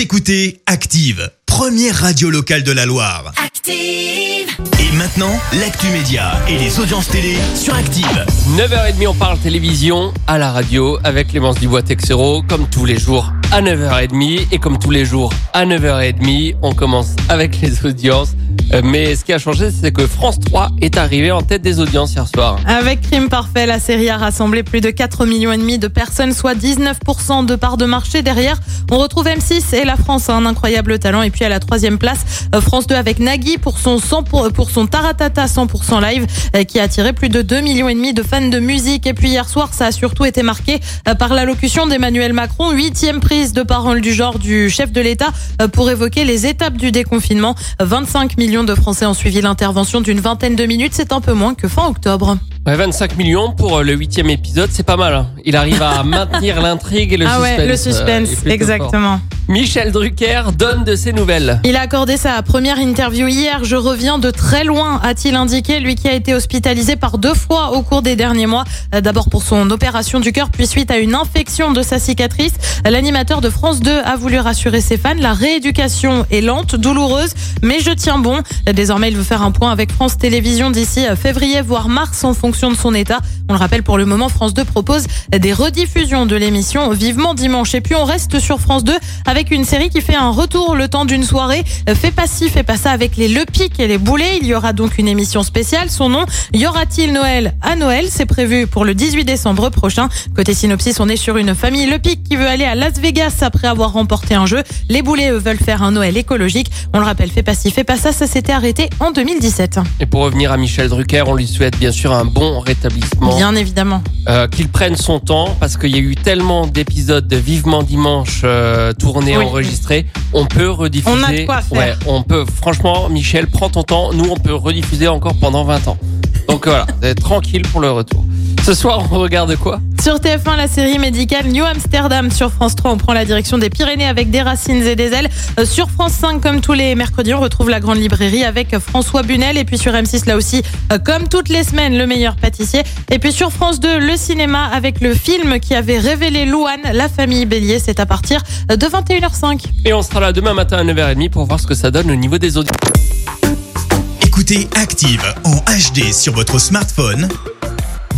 Vous écoutez Active, première radio locale de la Loire. Active. Et maintenant, l'actu média et les audiences télé sur Active. 9h30, on parle télévision à la radio avec Clémence Dubois-Texero, comme tous les jours à 9h30. Et comme tous les jours à 9h30, on commence avec les audiences. Euh, Mais ce qui a changé, c'est que France 3 est arrivé en tête des audiences hier soir. Avec Crime Parfait, la série a rassemblé plus de 4 millions de personnes, soit 19% de part de marché. Derrière, on retrouve M6 et la France a un incroyable talent. Et puis à la troisième place, euh, France 2 avec Nagui pour son 100 pour, pour son Taratata 100% live, euh, qui a attiré plus de 2 millions de fans de musique. Et puis hier soir, ça a surtout été marqué par l'allocution d'Emmanuel Macron, huitième de parole du genre du chef de l'État euh, pour évoquer les étapes du déconfinement. 25 millions de Français ont suivi l'intervention d'une vingtaine de minutes. C'est un peu moins que fin octobre. Ouais, 25 millions pour euh, le huitième épisode, c'est pas mal. hein. Il arrive à maintenir l'intrigue et le ah suspense. ouais, le euh, suspense, plutôt exactement. fort. Michel Drucker donne de ses nouvelles. Il a accordé sa première interview hier. Je reviens de très loin, a-t-il indiqué, lui qui a été hospitalisé par deux fois au cours des derniers mois. D'abord pour son opération du cœur, puis suite à une infection de sa cicatrice. L'animateur de France 2 a voulu rassurer ses fans. La rééducation est lente, douloureuse, mais je tiens bon. Désormais, il veut faire un point avec France Télévisions d'ici février, voire mars, en fonction de son état. On le rappelle, pour le moment, France 2 propose des rediffusions de l'émission vivement dimanche. Et puis, on reste sur France 2 avec une série qui fait un retour le temps d'une soirée. Fais pas ci, fais pas ça avec les Le Pic et les Boulets. Il y aura donc une émission spéciale. Son nom, y aura-t-il Noël à Noël? C'est prévu pour le 18 décembre prochain. Côté synopsis, on est sur une famille Le Pic qui veut aller à Las Vegas après avoir remporté un jeu. Les Boulets, eux, veulent faire un Noël écologique. On le rappelle, fais pas ci, fais pas ça. Ça s'était arrêté en 2017. Et pour revenir à Michel Drucker, on lui souhaite bien sûr un bon rétablissement. Bien évidemment. Euh, qu'il prenne son temps parce qu'il y a eu tellement d'épisodes de Vivement Dimanche euh, tournés, Oui. enregistrés. On peut rediffuser. On a de quoi faire. Ouais, on peut. Franchement, Michel, prends ton temps. Nous, on peut rediffuser encore pendant 20 ans. Donc voilà, vous êtes tranquille pour le retour. Ce soir, on regarde quoi Sur TF1, la série médicale New Amsterdam. Sur France 3, on prend la direction des Pyrénées avec des racines et des ailes. Euh, Sur France 5, comme tous les mercredis, on retrouve la grande librairie avec François Bunel. Et puis sur M6, là aussi, euh, comme toutes les semaines, le meilleur pâtissier. Et puis sur France 2, le cinéma avec le film qui avait révélé Louane, la famille Bélier. C'est à partir de 21h05. Et on sera là demain matin à 9h30 pour voir ce que ça donne au niveau des audiences. Écoutez Active en HD sur votre smartphone,